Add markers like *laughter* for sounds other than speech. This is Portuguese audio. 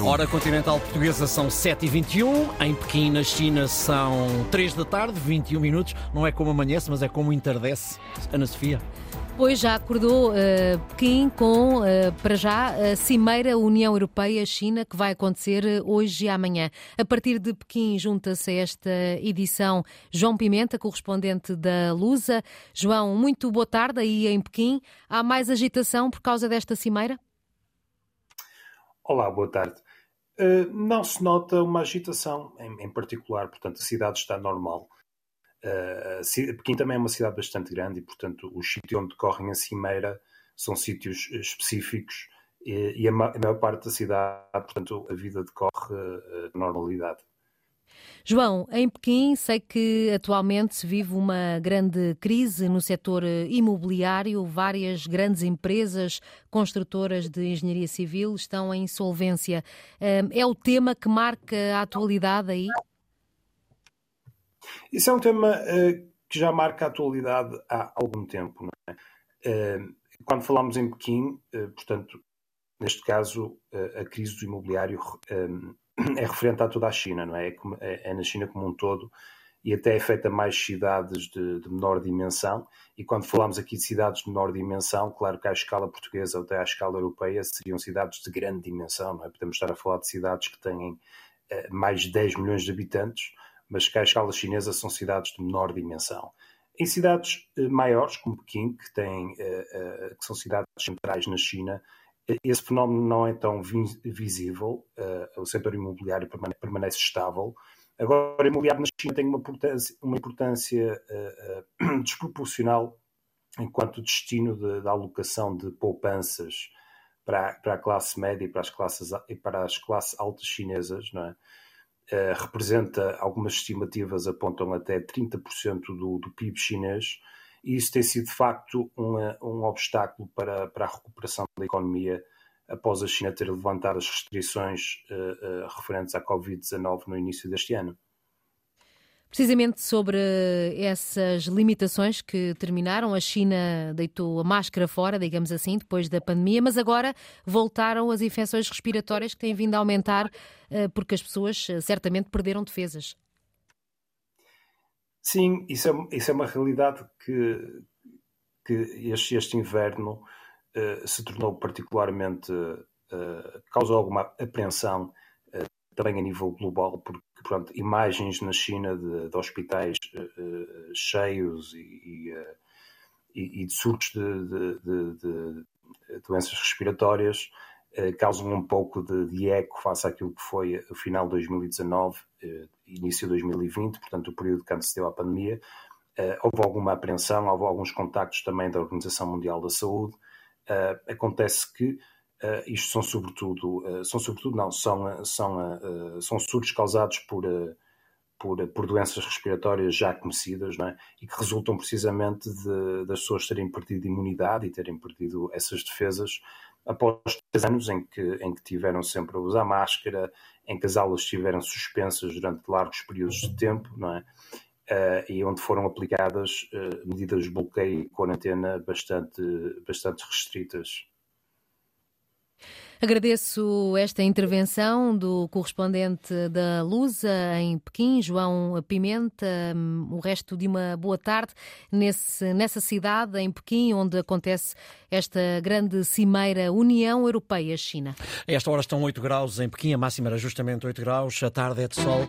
Hora continental portuguesa são 7h21, em Pequim, na China, são 3 da tarde, 21 minutos. Não é como amanhece, mas é como entardece. Ana Sofia. Pois já acordou uh, Pequim com, uh, para já, a Cimeira União Europeia-China, que vai acontecer hoje e amanhã. A partir de Pequim junta-se a esta edição João Pimenta, correspondente da Lusa. João, muito boa tarde aí em Pequim. Há mais agitação por causa desta Cimeira? Olá, boa tarde. Uh, não se nota uma agitação em, em, particular, portanto, a cidade está normal. Uh, Pequim também é uma cidade bastante grande e, portanto, os sítios onde decorrem a cimeira são sítios específicos e, e a, ma a, maior parte da cidade, portanto, a vida decorre uh, normalidade. João, em Pequim, sei que atualmente se vive uma grande crise no setor eh, imobiliário. Várias grandes empresas construtoras de engenharia civil estão em insolvência. É o tema que marca a atualidade aí? Isso é um tema uh, que já marca a atualidade há algum tempo. É? Uh, quando falamos em Pequim, uh, portanto, neste caso, a crise do imobiliário *clears throat* é referente a toda a China, não é? É, é? é na China como um todo e até afeta mais cidades de, de, menor dimensão. E quando falamos aqui de cidades de menor dimensão, claro que à escala portuguesa ou até à escala europeia seriam cidades de grande dimensão, não é? Podemos estar a falar de cidades que têm eh, mais de 10 milhões de habitantes, mas que à escala chinesa são cidades de menor dimensão. Em cidades eh, maiores, como Pequim, que, eh, eh que são cidades centrais na China, esse fenómeno não é tão visível, uh, o setor imobiliário permanece, estável. Agora, o imobiliário na China tem uma importância, uma importância uh, uh, *clears throat* desproporcional enquanto destino de, de, alocação de poupanças para, para a classe média e para as classes, para as classes altas chinesas, não é? representa, algumas estimativas apontam até 30% do, do PIB chinês, e isso tem sido de facto um, obstáculo para, para a recuperação da economia após a China ter levantado as restrições uh, uh, referentes à Covid-19 no início deste ano. Precisamente sobre essas limitações que terminaram, a China deitou a máscara fora, digamos assim, depois da pandemia, mas agora voltaram as infecções respiratórias que têm vindo a aumentar uh, porque as pessoas certamente perderam defesas. Sim, isso é, isso é uma realidade que, que este, este inverno uh, se tornou particularmente. Uh, causou alguma apreensão uh, também a nível global, porque pronto, imagens na China de, de hospitais cheios e, e, e, de surtos de, de, de doenças respiratórias causam um pouco de, eco face àquilo que foi o final de 2019 início de 2020, portanto o período que antecedeu à pandemia, uh, houve alguma apreensão, houve alguns contactos também da Organização Mundial da Saúde. Acontece que isto são sobretudo, são sobretudo não, são, são, são surtos causados por, por, por, doenças respiratórias já conhecidas é? e que resultam precisamente de, das pessoas terem perdido imunidade e terem perdido essas defesas após três anos em que, em que tiveram sempre a usar máscara, em que as aulas estiveram suspensas durante largos períodos de tempo, não é? Uh, e onde foram aplicadas uh, medidas de bloqueio e quarentena bastante, bastante restritas. Agradeço esta intervenção do correspondente da Lusa em Pequim, João Pimenta. O resto de uma boa tarde nesse, nessa cidade, em Pequim, onde acontece esta grande cimeira União Europeia-China. A esta hora estão 8 graus em Pequim, a máxima era justamente 8 graus, a tarde é de sol.